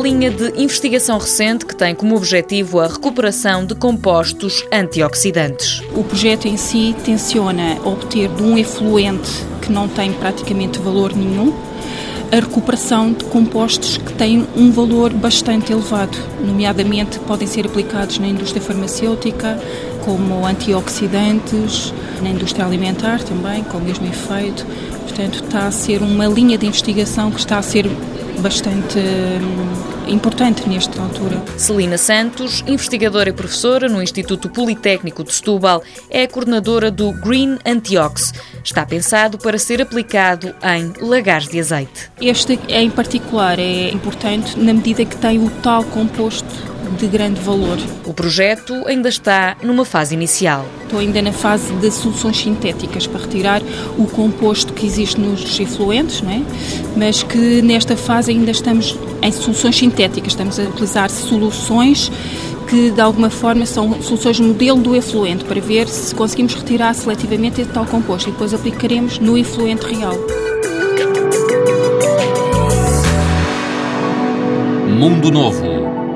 linha de investigação recente que tem como objetivo a recuperação de compostos antioxidantes. O projeto em si tenciona obter de um efluente que não tem praticamente valor nenhum a recuperação de compostos que têm um valor bastante elevado, nomeadamente podem ser aplicados na indústria farmacêutica, como antioxidantes, na indústria alimentar também, com o mesmo efeito. Portanto, está a ser uma linha de investigação que está a ser bastante hum, importante nesta altura. Celina Santos, investigadora e professora no Instituto Politécnico de Setúbal, é a coordenadora do Green Antiox. Está pensado para ser aplicado em lagares de azeite. Este, em particular, é importante na medida que tem o tal composto de grande valor. O projeto ainda está numa fase inicial. Estou ainda na fase de soluções sintéticas para retirar o composto que existe nos efluentes, não é? mas que nesta fase ainda estamos em soluções sintéticas, estamos a utilizar soluções que de alguma forma são soluções modelo do efluente para ver se conseguimos retirar seletivamente esse tal composto e depois aplicaremos no efluente real. Mundo Novo